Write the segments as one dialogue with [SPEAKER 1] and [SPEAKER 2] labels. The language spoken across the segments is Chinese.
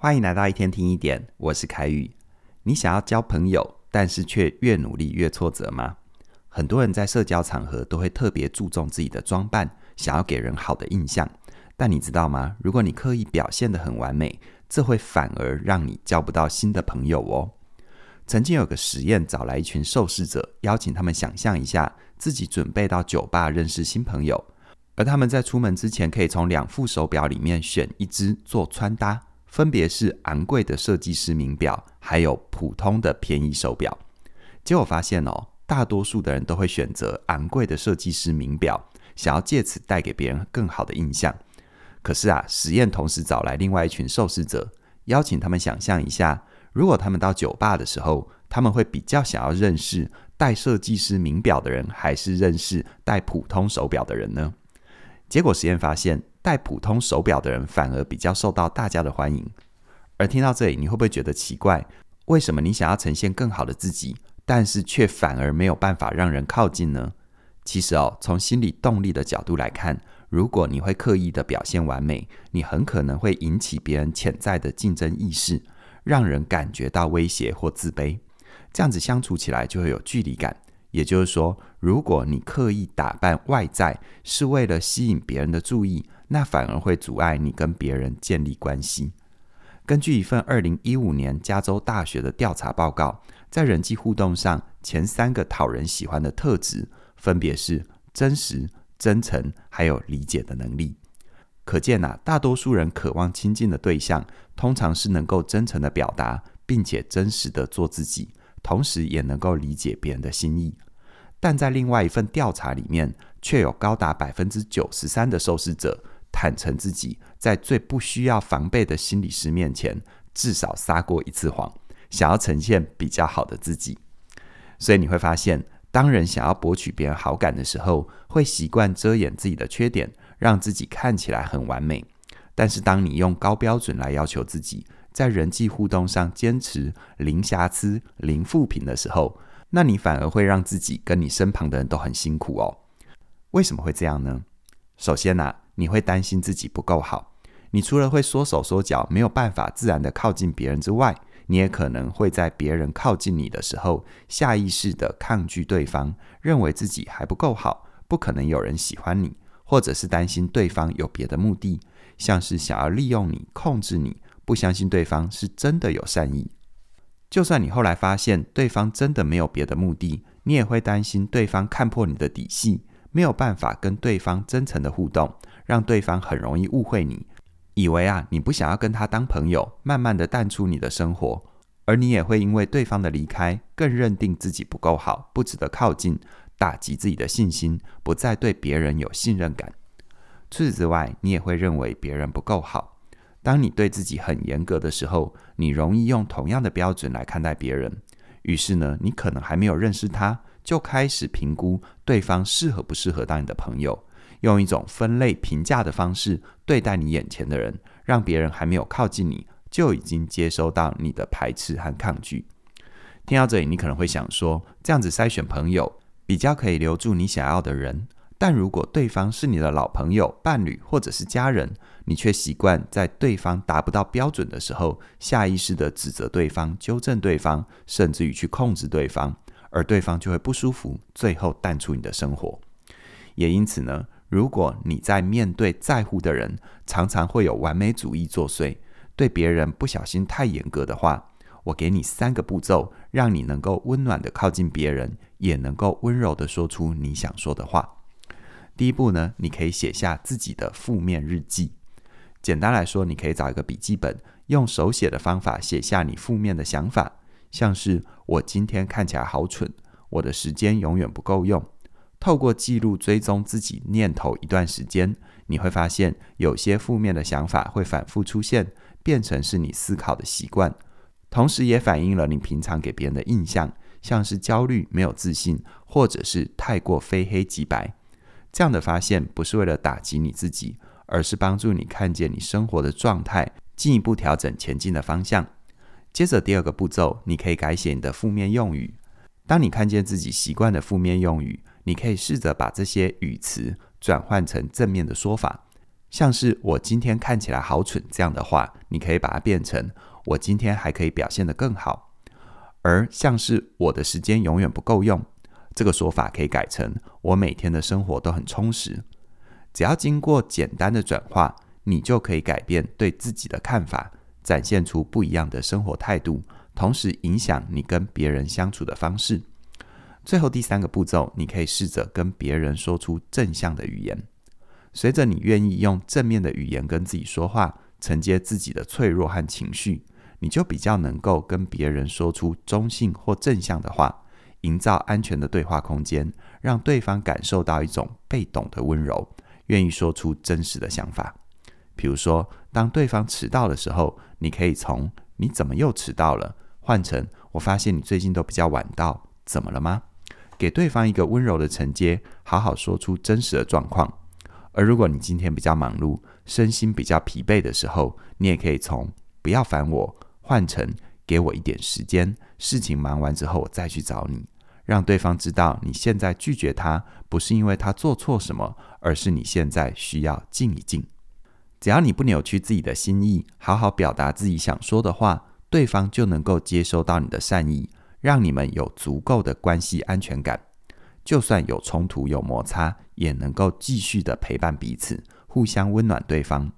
[SPEAKER 1] 欢迎来到一天听一点，我是凯宇。你想要交朋友，但是却越努力越挫折吗？很多人在社交场合都会特别注重自己的装扮，想要给人好的印象。但你知道吗？如果你刻意表现得很完美，这会反而让你交不到新的朋友哦。曾经有个实验，找来一群受试者，邀请他们想象一下自己准备到酒吧认识新朋友，而他们在出门之前可以从两副手表里面选一只做穿搭。分别是昂贵的设计师名表，还有普通的便宜手表。结果发现哦，大多数的人都会选择昂贵的设计师名表，想要借此带给别人更好的印象。可是啊，实验同时找来另外一群受试者，邀请他们想象一下，如果他们到酒吧的时候，他们会比较想要认识戴设计师名表的人，还是认识戴普通手表的人呢？结果实验发现，戴普通手表的人反而比较受到大家的欢迎。而听到这里，你会不会觉得奇怪？为什么你想要呈现更好的自己，但是却反而没有办法让人靠近呢？其实哦，从心理动力的角度来看，如果你会刻意的表现完美，你很可能会引起别人潜在的竞争意识，让人感觉到威胁或自卑。这样子相处起来就会有距离感。也就是说，如果你刻意打扮外在是为了吸引别人的注意，那反而会阻碍你跟别人建立关系。根据一份二零一五年加州大学的调查报告，在人际互动上，前三个讨人喜欢的特质分别是真实、真诚，还有理解的能力。可见啊，大多数人渴望亲近的对象，通常是能够真诚的表达，并且真实的做自己。同时也能够理解别人的心意，但在另外一份调查里面，却有高达百分之九十三的受试者坦诚自己在最不需要防备的心理师面前，至少撒过一次谎，想要呈现比较好的自己。所以你会发现，当人想要博取别人好感的时候，会习惯遮掩自己的缺点，让自己看起来很完美。但是当你用高标准来要求自己，在人际互动上坚持零瑕疵、零负评的时候，那你反而会让自己跟你身旁的人都很辛苦哦。为什么会这样呢？首先呢、啊，你会担心自己不够好。你除了会缩手缩脚，没有办法自然的靠近别人之外，你也可能会在别人靠近你的时候，下意识的抗拒对方，认为自己还不够好，不可能有人喜欢你，或者是担心对方有别的目的，像是想要利用你、控制你。不相信对方是真的有善意，就算你后来发现对方真的没有别的目的，你也会担心对方看破你的底细，没有办法跟对方真诚的互动，让对方很容易误会你，以为啊你不想要跟他当朋友，慢慢的淡出你的生活，而你也会因为对方的离开，更认定自己不够好，不值得靠近，打击自己的信心，不再对别人有信任感。除此之外，你也会认为别人不够好。当你对自己很严格的时候，你容易用同样的标准来看待别人。于是呢，你可能还没有认识他，就开始评估对方适合不适合当你的朋友，用一种分类评价的方式对待你眼前的人，让别人还没有靠近你，就已经接收到你的排斥和抗拒。听到这里，你可能会想说，这样子筛选朋友，比较可以留住你想要的人。但如果对方是你的老朋友、伴侣或者是家人，你却习惯在对方达不到标准的时候，下意识地指责对方、纠正对方，甚至于去控制对方，而对方就会不舒服，最后淡出你的生活。也因此呢，如果你在面对在乎的人，常常会有完美主义作祟，对别人不小心太严格的话，我给你三个步骤，让你能够温暖的靠近别人，也能够温柔的说出你想说的话。第一步呢，你可以写下自己的负面日记。简单来说，你可以找一个笔记本，用手写的方法写下你负面的想法，像是“我今天看起来好蠢”，“我的时间永远不够用”。透过记录追踪自己念头一段时间，你会发现有些负面的想法会反复出现，变成是你思考的习惯，同时也反映了你平常给别人的印象，像是焦虑、没有自信，或者是太过非黑即白。这样的发现不是为了打击你自己，而是帮助你看见你生活的状态，进一步调整前进的方向。接着第二个步骤，你可以改写你的负面用语。当你看见自己习惯的负面用语，你可以试着把这些语词转换成正面的说法。像是“我今天看起来好蠢”这样的话，你可以把它变成“我今天还可以表现得更好”。而像是“我的时间永远不够用”这个说法，可以改成“我每天的生活都很充实”。只要经过简单的转化，你就可以改变对自己的看法，展现出不一样的生活态度，同时影响你跟别人相处的方式。最后第三个步骤，你可以试着跟别人说出正向的语言。随着你愿意用正面的语言跟自己说话，承接自己的脆弱和情绪，你就比较能够跟别人说出中性或正向的话，营造安全的对话空间，让对方感受到一种被懂的温柔，愿意说出真实的想法。比如说，当对方迟到的时候，你可以从“你怎么又迟到了”换成“我发现你最近都比较晚到，怎么了吗？”给对方一个温柔的承接，好好说出真实的状况。而如果你今天比较忙碌，身心比较疲惫的时候，你也可以从“不要烦我”换成“给我一点时间，事情忙完之后我再去找你”，让对方知道你现在拒绝他不是因为他做错什么，而是你现在需要静一静。只要你不扭曲自己的心意，好好表达自己想说的话，对方就能够接收到你的善意，让你们有足够的关系安全感。就算有冲突、有摩擦，也能够继续的陪伴彼此，互相温暖对方。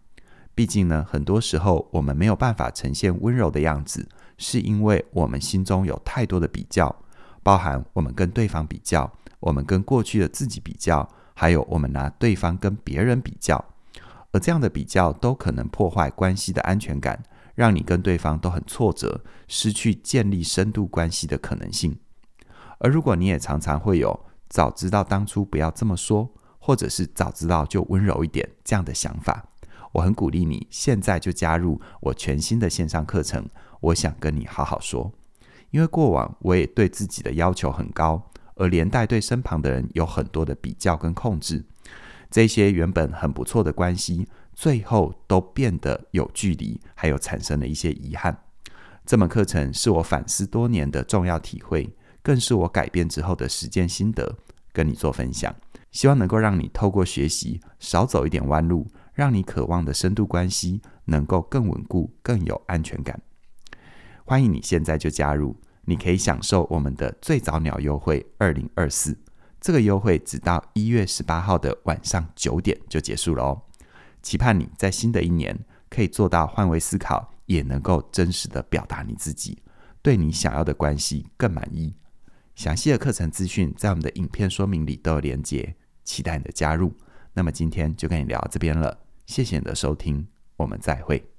[SPEAKER 1] 毕竟呢，很多时候我们没有办法呈现温柔的样子，是因为我们心中有太多的比较，包含我们跟对方比较，我们跟过去的自己比较，还有我们拿对方跟别人比较。而这样的比较都可能破坏关系的安全感，让你跟对方都很挫折，失去建立深度关系的可能性。而如果你也常常会有，早知道当初不要这么说，或者是早知道就温柔一点这样的想法，我很鼓励你现在就加入我全新的线上课程。我想跟你好好说，因为过往我也对自己的要求很高，而连带对身旁的人有很多的比较跟控制，这些原本很不错的关系，最后都变得有距离，还有产生了一些遗憾。这门课程是我反思多年的重要体会。更是我改变之后的实践心得，跟你做分享，希望能够让你透过学习少走一点弯路，让你渴望的深度关系能够更稳固、更有安全感。欢迎你现在就加入，你可以享受我们的最早鸟优惠二零二四，这个优惠直到一月十八号的晚上九点就结束了哦。期盼你在新的一年可以做到换位思考，也能够真实的表达你自己，对你想要的关系更满意。详细的课程资讯在我们的影片说明里都有连结，期待你的加入。那么今天就跟你聊到这边了，谢谢你的收听，我们再会。